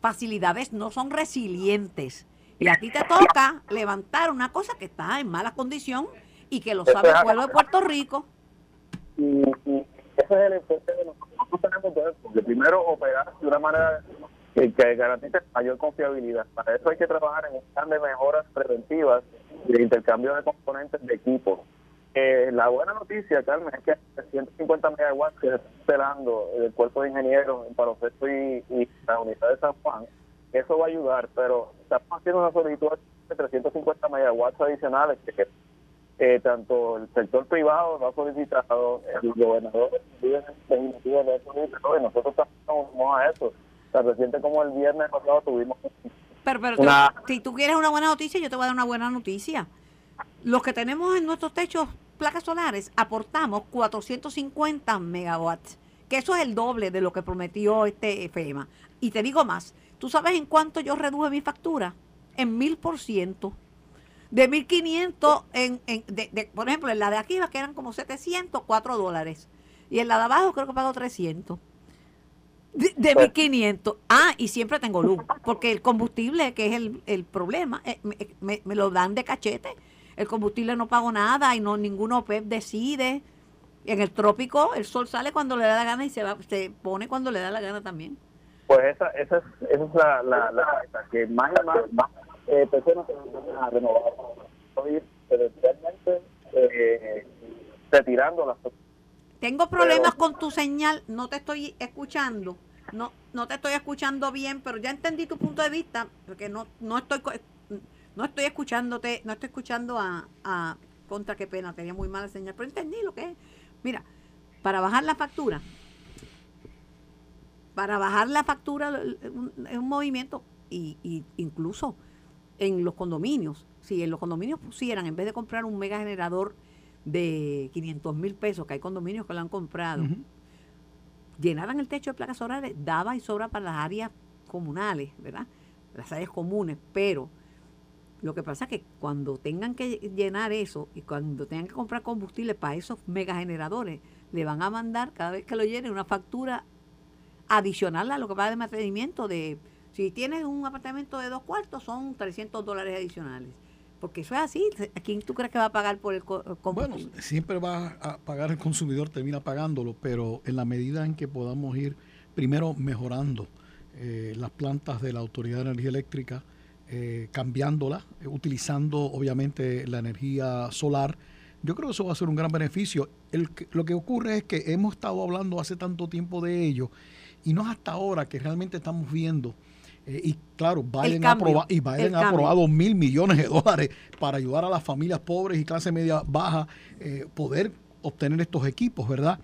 facilidades no son resilientes. Y a ti te toca levantar una cosa que está en mala condición y que lo sabe el pueblo de Puerto Rico. Y, ese es el enfoque de nosotros tenemos que porque primero operar de una manera que, garantice mayor confiabilidad. Para eso hay que trabajar en un plan de mejoras preventivas de intercambio de componentes de equipo eh, la buena noticia, Carmen, es que 150 megawatts que está esperando el cuerpo de ingenieros en Palo y, y, la unidad de San Juan, eso va a ayudar, pero estamos haciendo una solicitud de 350 megawatts adicionales que eh, tanto el sector privado lo ha solicitado, el gobernador legislativo de eso y nosotros estamos a eso. Tan reciente como el viernes pasado tuvimos... Pero, pero si tú quieres una buena noticia, yo te voy a dar una buena noticia. Los que tenemos en nuestros techos placas solares aportamos 450 megawatts, que eso es el doble de lo que prometió este FEMA. Y te digo más, ¿tú sabes en cuánto yo reduje mi factura? En mil por ciento. De 1500, en, en, de, por ejemplo, en la de aquí, que eran como 704 dólares. Y en la de abajo creo que pago 300. De, de 1500. Ah, y siempre tengo luz, porque el combustible, que es el, el problema, eh, me, me, lo dan de cachete el combustible no pago nada y no ninguno OPEP decide. En el trópico el sol sale cuando le da la gana y se va, se pone cuando le da la gana también. Pues esa, esa es, esa es la, la, la, que más y más, más eh, personas se van a renovar, realmente eh, retirando las tengo problemas con tu señal, no te estoy escuchando. No, no te estoy escuchando bien, pero ya entendí tu punto de vista, porque no, no estoy no estoy escuchándote, no estoy escuchando a, a contra qué pena, tenía muy mala señal, pero entendí lo que es. Mira, para bajar la factura, para bajar la factura es un, movimiento y, y, incluso en los condominios, si en los condominios pusieran, en vez de comprar un mega generador de 500 mil pesos, que hay condominios que lo han comprado, llenaran el techo de placas solares, daba y sobra para las áreas comunales, ¿verdad? Las áreas comunes, pero lo que pasa es que cuando tengan que llenar eso y cuando tengan que comprar combustible para esos megageneradores, le van a mandar cada vez que lo llenen una factura adicional a lo que paga de mantenimiento de si tienes un apartamento de dos cuartos son 300 dólares adicionales. Porque eso es así. ¿A quién tú crees que va a pagar por el combustible? Bueno, siempre va a pagar el consumidor, termina pagándolo, pero en la medida en que podamos ir primero mejorando eh, las plantas de la Autoridad de Energía Eléctrica, eh, cambiándola, eh, utilizando obviamente la energía solar. Yo creo que eso va a ser un gran beneficio. Lo que ocurre es que hemos estado hablando hace tanto tiempo de ello y no es hasta ahora que realmente estamos viendo. Eh, y claro, Biden, ha y Biden ha aprobado mil millones de dólares para ayudar a las familias pobres y clase media baja poder obtener estos equipos, ¿verdad?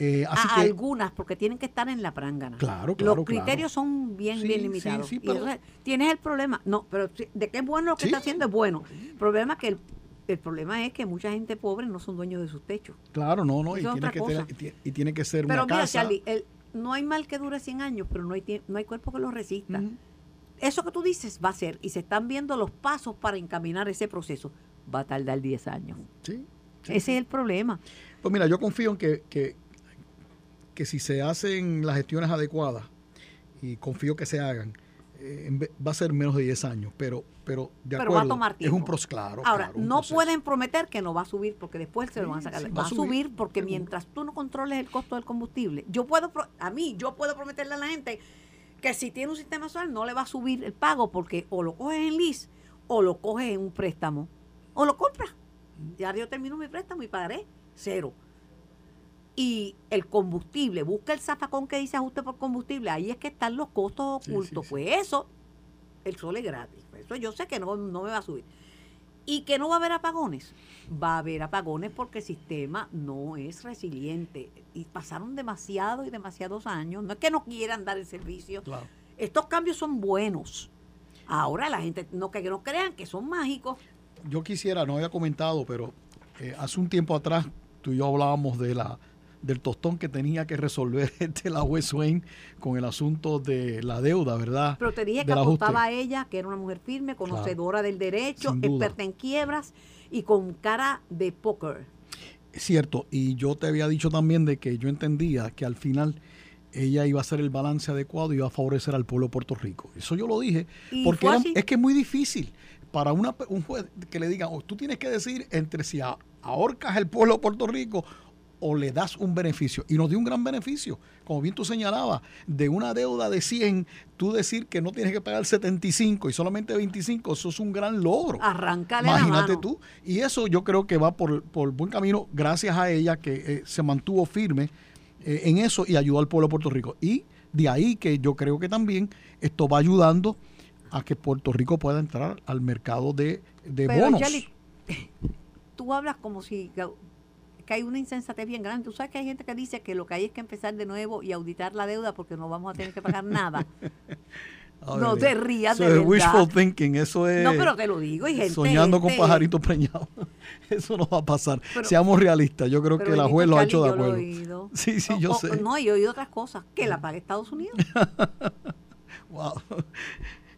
Eh, a algunas, porque tienen que estar en la prángana. Claro, claro. Los criterios son bien, bien limitados. tienes el problema. No, pero de qué es bueno lo que está haciendo es bueno. El problema es que el, problema es que mucha gente pobre no son dueños de sus techos. Claro, no, no. Y tiene, que y tiene, que ser pero una mira, Charlie, no hay mal que dure 100 años, pero no hay, no hay cuerpo que lo resista. Eso que tú dices va a ser, y se están viendo los pasos para encaminar ese proceso, va a tardar 10 años. Sí. Ese es el problema. Pues mira, yo confío en que, que que si se hacen las gestiones adecuadas, y confío que se hagan, eh, va a ser menos de 10 años, pero, pero de pero acuerdo, va a tomar tiempo. es un proceso, claro. Ahora, claro, no proceso. pueden prometer que no va a subir porque después se lo van a sacar. Sí, va, a subir, porque mientras tú no controles el costo del combustible, yo puedo, a mí, yo puedo prometerle a la gente que si tiene un sistema solar no le va a subir el pago porque o lo coges en lease o lo coges en un préstamo o lo compras. Ya yo termino mi préstamo y pagaré cero. Y el combustible, busca el zafacón que dice ajuste por combustible, ahí es que están los costos Sí, ocultos. sí, sí. Pues eso, el sol es gratis. Eso yo sé que no, no me va a subir. Y que no va a haber apagones. Va a haber apagones porque el sistema no es resiliente. Y pasaron demasiado y demasiados años. No es que no quieran dar el servicio. Claro. Estos cambios son buenos. Ahora la gente no que no crean que son mágicos. Yo quisiera, no había comentado, pero eh, hace un tiempo atrás tú y yo hablábamos de la del tostón que tenía que resolver este la West Swain con el asunto de la deuda, ¿verdad? Pero te dije que apostaba a ella, que era una mujer firme, conocedora del derecho, experta en quiebras y con cara de póker. Es cierto, y yo te había dicho también de que yo entendía que al final ella iba a hacer el balance adecuado y iba a favorecer al pueblo de Puerto Rico. Eso yo lo dije, porque era- es que es muy difícil para una, un juez que le diga, "Oh, tú tienes que decir entre si ahorcas el pueblo de Puerto Rico o le das un beneficio. Y nos dio un gran beneficio, como bien tú señalabas, de una deuda de 100, tú decir que no tienes que pagar 75 y solamente 25, eso es un gran logro. Arráncale la Imagínate mano. tú. Y eso yo creo que va por, por buen camino gracias a ella que eh, se mantuvo firme eh, en eso y ayudó al pueblo de Puerto Rico. Y de ahí que yo creo que también esto va ayudando a que Puerto Rico pueda entrar al mercado de, de Pero, bonos. Yali, tú hablas como si que, hay una insensatez bien grande. Tú sabes que hay gente que dice que lo que hay es que empezar de nuevo y auditar la deuda porque no vamos a tener que pagar nada. No te rías Eso de es wishful thinking, eso es No, pero te lo digo, y gente- soñando con pajaritos preñados. Eso no va a pasar. Pero- Seamos realistas, yo creo que la juez lo ha hecho de yo lo he acuerdo. oído. Sí, sí, O- yo o- sé. No, he oído otras cosas. Que la pague Estados Unidos. Wow.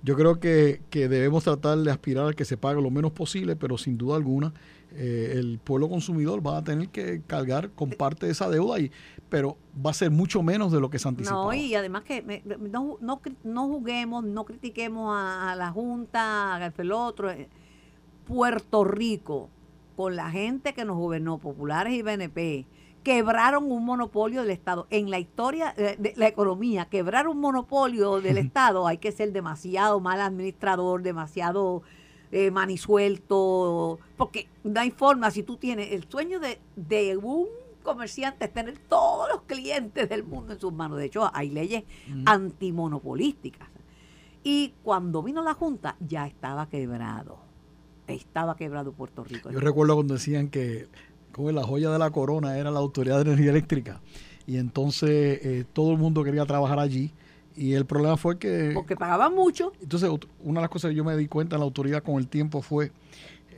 Yo creo que, que debemos tratar de aspirar a que se pague lo menos posible, pero sin duda alguna eh, el pueblo consumidor va a tener que cargar con parte de esa deuda, y, pero va a ser mucho menos de lo que se anticipaba. No, y además que me- no, no, no juguemos, no critiquemos a, a la Junta, a el otro. eh, Puerto Rico, con la gente que nos gobernó, populares y BNP, quebraron un monopolio del Estado. En la historia eh, de la economía, quebrar un monopolio del Estado, hay que ser demasiado mal administrador, demasiado eh, manisuelto, porque no hay forma, si tú tienes el sueño de, de un comerciante es tener todos los clientes del mundo en sus manos. De hecho, hay leyes antimonopolísticas. Y cuando vino la Junta, ya estaba quebrado. Estaba quebrado Puerto Rico. Yo recuerdo cuando decían que como la joya de la corona era la Autoridad de Energía Eléctrica, y entonces eh, todo el mundo quería trabajar allí, y el problema fue que... Porque pagaban mucho. Entonces, una de las cosas que yo me di cuenta en la autoridad con el tiempo fue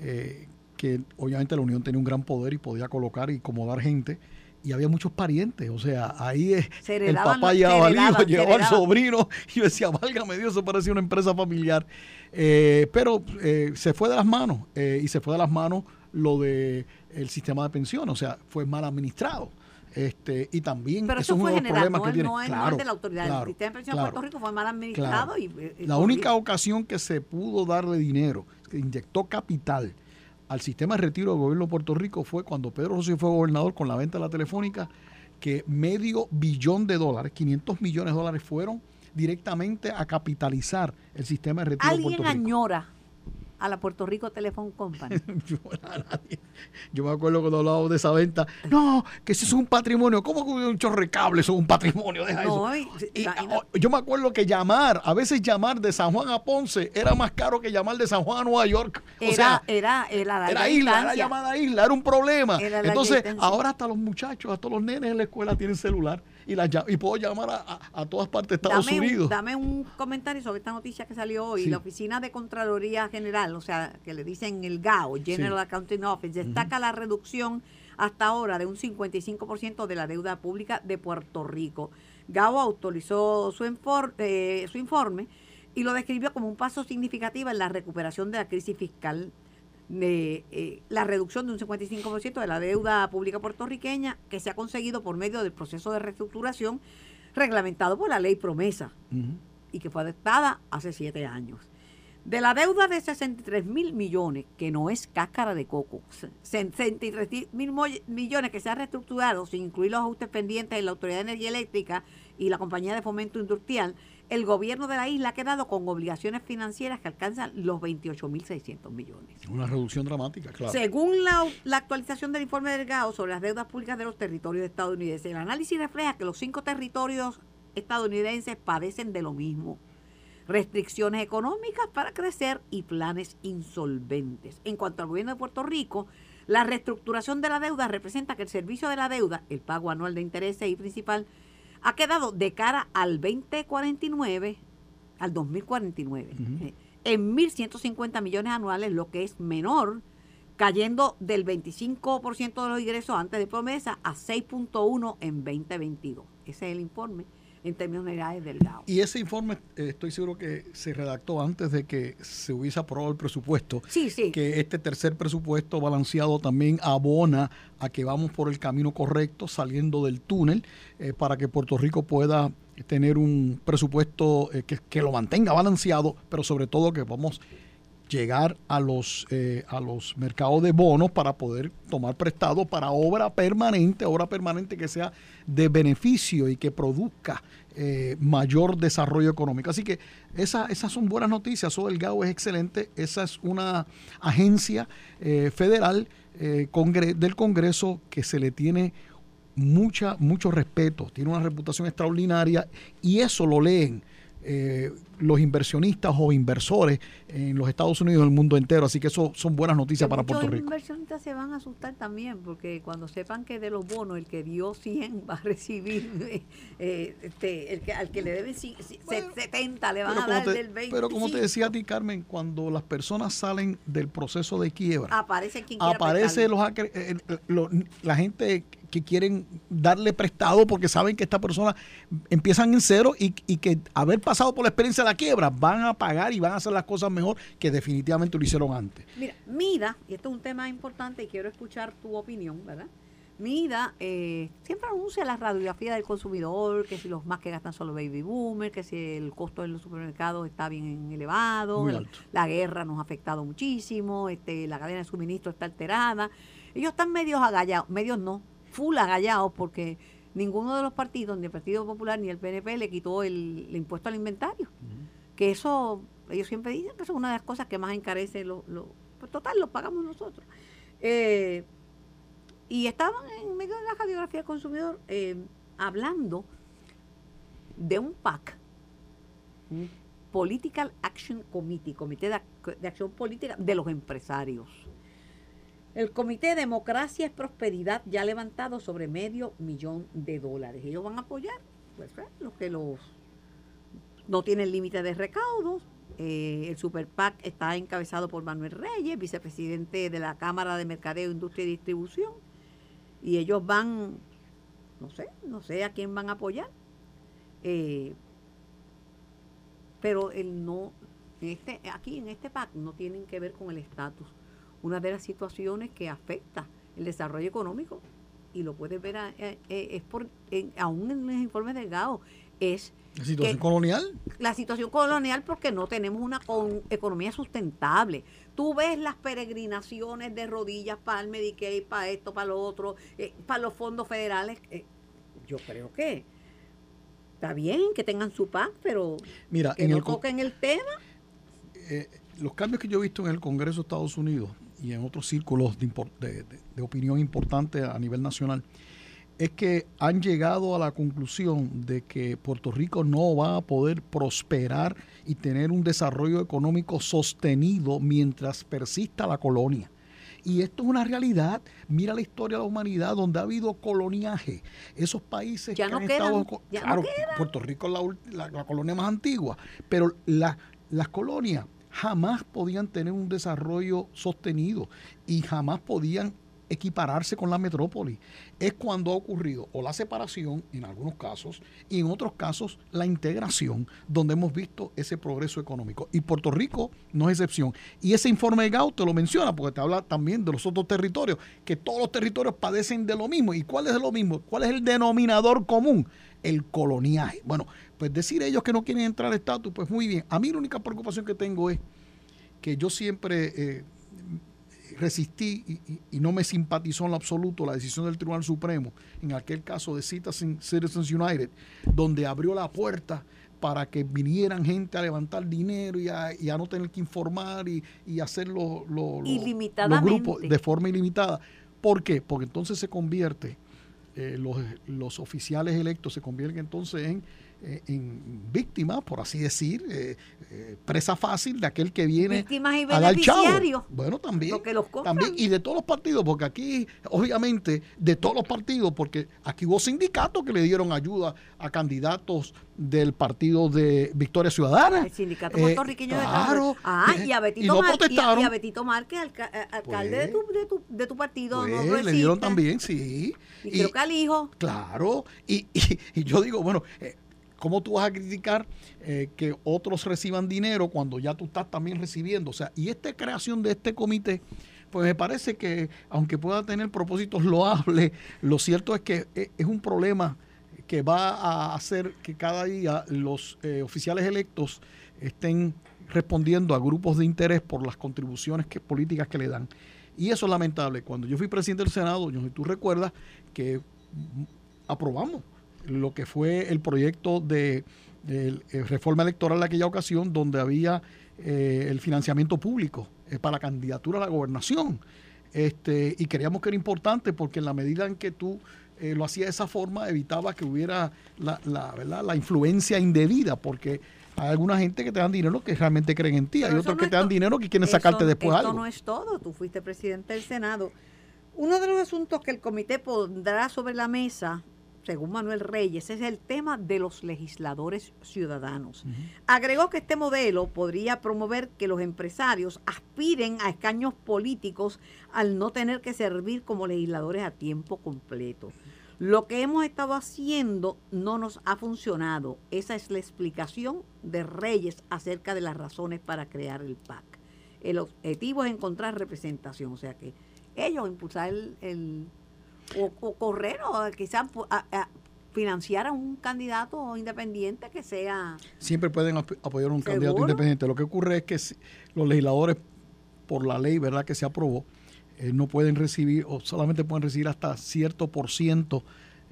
eh, que obviamente la Unión tenía un gran poder y podía colocar y acomodar gente. Y había muchos parientes, o sea, ahí es- Se el papá llevaba al hijo, llevaba al sobrino, y yo decía, válgame Dios, eso parecía una empresa familiar. Eh, pero eh, se fue de las manos, eh, y se fue de las manos lo de el sistema de pensiones, o sea, fue mal administrado. Este, y también Pero eso es uno fue de los general, problemas no que tiene. no Claro, de la autoridad. claro, el sistema de pensión claro. de Puerto Rico fue mal administrado. Y, y La corri- única ocasión que se pudo darle dinero, que inyectó capital al sistema de retiro del gobierno de Puerto Rico fue cuando Pedro Rosselló fue gobernador con la venta de la telefónica, que medio billón de dólares, 500 millones de dólares fueron directamente a capitalizar el sistema de retiro de Alguien Puerto Rico. añora a la Puerto Rico Telephone Company. yo, a nadie. Yo me acuerdo cuando hablábamos de esa venta. No, que eso es un patrimonio. ¿Cómo que un chorre cable eso es un patrimonio? Deja No, eso. y- Y, imagina- oh, yo me acuerdo que llamar, a veces llamar de San Juan a Ponce era más caro que llamar de San Juan a Nueva York. O Era, sea, era, era, la era isla, era llamada isla, era un problema. Era Entonces, ahora hasta los muchachos, hasta los nenes en la escuela tienen celular y, las y puedo llamar a, a- a todas partes de Estados dame Unidos. Un, dame un comentario sobre esta noticia que salió hoy. Sí. La Oficina de Contraloría General, o sea, que le dicen el GAO, General Sí. Accounting Office, destaca la reducción hasta ahora de un 55% de la deuda pública de Puerto Rico. GAO autorizó su, infor- eh, su informe y lo describió como un paso significativo en la recuperación de la crisis fiscal de eh, la reducción de un 55% de la deuda pública puertorriqueña que se ha conseguido por medio del proceso de reestructuración reglamentado por la ley promesa. Y que fue adoptada hace siete años. De la deuda de 63 mil millones, que no es cáscara de coco, 63 mil millones que se han reestructurado sin incluir los ajustes pendientes de la Autoridad de Energía Eléctrica y la Compañía de Fomento Industrial, el gobierno de la isla ha quedado con obligaciones financieras que alcanzan los 28.600 millones. Una reducción dramática, claro. Según la, la, actualización del informe delgado sobre las deudas públicas de los territorios estadounidenses, el análisis refleja que los cinco territorios estadounidenses padecen de lo mismo restricciones económicas para crecer y planes insolventes. En cuanto al gobierno de Puerto Rico, la reestructuración de la deuda representa que el servicio de la deuda, el pago anual de intereses y principal, ha quedado de cara al 2049, al 2049, eh, en 1.150 millones anuales, lo que es menor, cayendo del 25% de los ingresos antes de promesa a 6.1 en 2022. Ese es el informe en términos generales del GAO. Y ese informe eh, estoy seguro que se redactó antes de que se hubiese aprobado el presupuesto. Sí, sí. Que este tercer presupuesto balanceado también abona a que vamos por el camino correcto, saliendo del túnel, eh, para que Puerto Rico pueda tener un presupuesto eh, que, que, lo mantenga balanceado, pero sobre todo que vamos llegar a los, eh, a los mercados de bonos para poder tomar prestado para obra permanente, obra permanente que sea de beneficio y que produzca eh, mayor desarrollo económico. Así que esa, esas son buenas noticias. Eso del GAO es excelente. Esa es una agencia eh, federal del Congreso que se le tiene mucha, mucho respeto, tiene una reputación extraordinaria y eso lo leen los inversionistas o inversores en los Estados Unidos y el mundo entero. Así que eso son buenas noticias para Puerto Rico. Los inversionistas se van a asustar también, porque cuando sepan que de los bonos el que dio 100 va a recibir, eh, este, el que, al que le deben 70 le van a dar del 20. Pero como te decía a ti, Carmen, cuando las personas salen del proceso de quiebra, aparece, quien aparece los, eh, la gente que quieren darle prestado porque saben que esta persona empiezan en cero y, que haber pasado por la experiencia de la quiebra van a pagar y van a hacer las cosas mejor que definitivamente lo hicieron antes. Mira, MIDA, y esto es un tema importante y quiero escuchar tu opinión, ¿verdad? MIDA eh, siempre anuncia la radiografía del consumidor, que si los más que gastan son los baby boomers, que si el costo en los supermercados está bien elevado, la guerra nos ha afectado muchísimo, este, la cadena de suministro está alterada. Ellos están medios agallados, medios no, full agallados porque ninguno de los partidos, ni el Partido Popular ni el PNP, le quitó el, impuesto al inventario. Que eso, ellos siempre dicen que es una de las cosas que más encarece lo, lo pues total, lo pagamos nosotros. Eh, y estaban en medio de la radiografía del consumidor eh, hablando de un PAC, Political Action Committee, Comité de Acción Política de los Empresarios el Comité Democracia es Prosperidad ya ha levantado sobre medio millón de dólares. Ellos van a apoyar pues, los que los no tienen límite de recaudos. Eh, el Super PAC está encabezado por Manuel Reyes, vicepresidente de la Cámara de Mercadeo, Industria y Distribución. Y ellos van, no sé, no sé a quién van a apoyar. Eh, pero el no, este, aquí en este PAC no tienen que ver con el estatus una de las situaciones que afecta el desarrollo económico y lo puedes ver eh, es por aún en los informes delgados es la situación colonial la situación colonial porque no tenemos una economía sustentable. Tú ves las peregrinaciones de rodillas para el Medicaid para esto para lo otro eh, para los fondos federales yo creo que está bien que tengan su PAC pero Mira, que en no el, toquen el tema. Los cambios que yo he visto en el Congreso de Estados Unidos y en otros círculos de, opinión importante a nivel nacional, es que han llegado a la conclusión de que Puerto Rico no va a poder prosperar y tener un desarrollo económico sostenido mientras persista la colonia. Y esto es una realidad. Mira la historia de la humanidad donde ha habido coloniaje. Esos países que han estado... claro, Puerto Rico es la, colonia más antigua, pero las colonias jamás podían tener un desarrollo sostenido y jamás podían equipararse con la metrópoli. Es cuando ha ocurrido o la separación, en algunos casos, y en otros casos la integración, donde hemos visto ese progreso económico. Y Puerto Rico no es excepción. Y ese informe de Gau te lo menciona, porque te habla también de los otros territorios, que todos los territorios padecen de lo mismo. ¿Y cuál es lo mismo? ¿Cuál es el denominador común? El coloniaje. Bueno, pues decir ellos que no quieren entrar al estatus, pues muy bien. A mí la única preocupación que tengo es que yo siempre eh, resistí y, no me simpatizó en lo absoluto la decisión del Tribunal Supremo, en aquel caso de Citizens United, donde abrió la puerta para que vinieran gente a levantar dinero y a, no tener que informar y, hacer los, los, grupos de forma ilimitada. ¿Por qué? Porque entonces se convierte, eh, los, los oficiales electos se convierten entonces en eh, en víctimas, por así decir, eh, eh, presa fácil de aquel que viene víctimas y beneficiarios. Bueno, también, también. Y de todos los partidos, porque aquí, obviamente, de todos los partidos, porque aquí hubo sindicatos que le dieron ayuda a candidatos del partido de Victoria Ciudadana. El sindicato puertorriqueño claro, de Ah, y a Betito, Márquez, y a, Betito Márquez, alcalde de, tu, de, tu, de, tu, partido. Pues, le dieron también, sí. Y, creo que al hijo. Claro, y, y, y yo digo, bueno, ¿Cómo tú vas a criticar eh, que otros reciban dinero cuando ya tú estás también recibiendo? O sea, y esta creación de este comité, pues me parece que aunque pueda tener propósitos loables, lo cierto es que eh, es un problema que va a hacer que cada día los eh, oficiales electos estén respondiendo a grupos de interés por las contribuciones políticas que le dan. Y eso es lamentable. Cuando yo fui presidente del Senado, yo, tú recuerdas que aprobamos lo que fue el proyecto de, eh, reforma electoral de aquella ocasión, donde había eh, el financiamiento público eh, para la candidatura a la gobernación. Este, y creíamos que era importante porque en la medida en que tú lo hacías de esa forma, evitaba que hubiera la, la, ¿verdad? la influencia indebida, porque hay alguna gente que te dan dinero que realmente creen en ti, hay otros que te dan dinero que quieren sacarte después algo. Esto no es todo, tú fuiste presidente del Senado. Uno de los asuntos que el comité pondrá sobre la mesa según Manuel Reyes, es el tema de los legisladores ciudadanos. Agregó que este modelo podría promover que los empresarios aspiren a escaños políticos al no tener que servir como legisladores a tiempo completo. Lo que hemos estado haciendo no nos ha funcionado. Esa es la explicación de Reyes acerca de las razones para crear el PAC. El objetivo es encontrar representación, o sea que ellos impulsar el o, correr o quizás financiar a un candidato independiente que sea... Siempre pueden apoyar a un candidato independiente. Lo que ocurre es que los legisladores, por la ley verdad que se aprobó, eh, no pueden recibir o solamente pueden recibir hasta cierto por ciento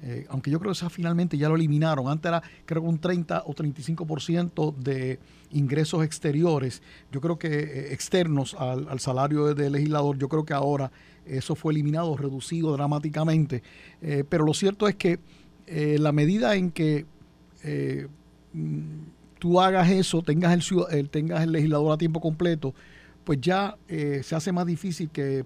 eh, aunque yo creo que esa finalmente ya lo eliminaron. Antes era creo que un 30 o 35% de ingresos exteriores, yo creo que eh, externos al, salario de, legislador, yo creo que ahora eso fue eliminado, reducido dramáticamente. Eh, pero lo cierto es que la medida en que mm, tú hagas eso, tengas el, tengas el legislador a tiempo completo, pues ya se hace más difícil que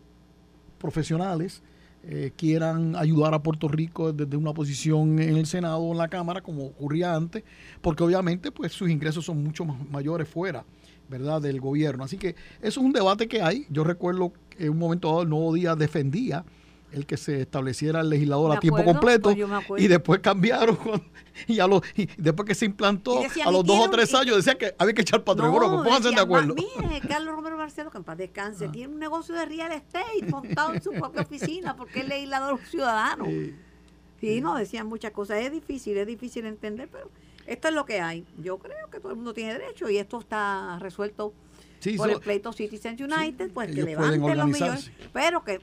profesionales, eh, quieran ayudar a Puerto Rico desde una posición en el Senado o en la Cámara, como ocurría antes, porque obviamente pues sus ingresos son mucho mayores fuera, ¿verdad?, del gobierno. Así que eso es un debate que hay. Yo recuerdo en un momento dado el Nuevo Día defendía el que se estableciera el legislador a tiempo completo pues y después cambiaron y, a los, y después que se implantó a los dos o tres años decían que había que echar patrón no, pónganse de acuerdo. Mire, Carlos Romero Marcelo, que en paz descanse, ah. tiene un negocio de real estate montado en su propia oficina porque es legislador ciudadano. Sí. no, decían muchas cosas. Es difícil, es difícil entender, pero esto es lo que hay. Yo creo que todo el mundo tiene derecho y esto está resuelto por el pleito Citizens United, pues que levanten los millones, pero que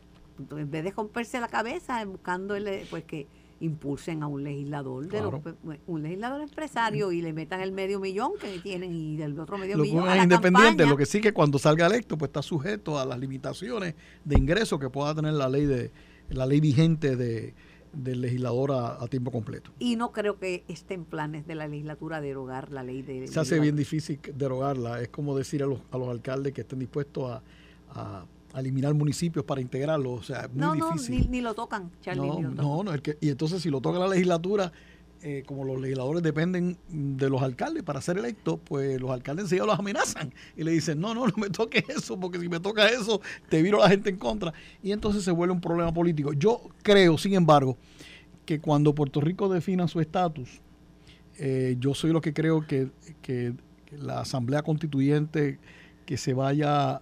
en vez de romperse la cabeza buscando el, pues que impulsen a un legislador de pues, un legislador empresario y le metan el medio millón que tienen y del otro medio millón a independiente lo que sí que cuando salga electo pues está sujeto a las limitaciones de ingreso que pueda tener la ley de la ley vigente de del legislador a, tiempo completo. Y no creo que estén planes de la legislatura derogar la ley de... Se hace bien difícil derogarla. Es como decir a los, a los alcaldes que estén dispuestos a eliminar municipios para integrarlos. O sea, es muy difícil. No, ni, ni, lo tocan, Charlie. No, no, no, y entonces si lo toca la legislatura, eh, como los legisladores dependen de los alcaldes para ser electos, pues los alcaldes enseguida los amenazan y le dicen, no, no, no me toques eso, porque si me toca eso, te viro a la gente en contra. Y entonces se vuelve un problema político. Yo creo, sin embargo, que cuando Puerto Rico defina su estatus, eh, yo soy lo que creo que, que la Asamblea Constituyente que se vaya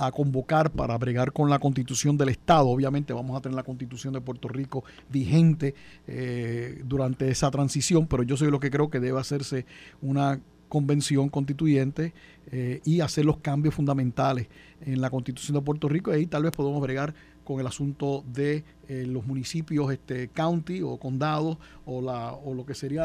a convocar para bregar con la constitución del Estado. Obviamente vamos a tener la constitución de Puerto Rico vigente eh, durante esa transición, pero yo soy lo que creo que debe hacerse una convención constituyente eh, y hacer los cambios fundamentales en la constitución de Puerto Rico y ahí tal vez podemos bregar con el asunto de eh, los municipios este county o condados o la o lo que sería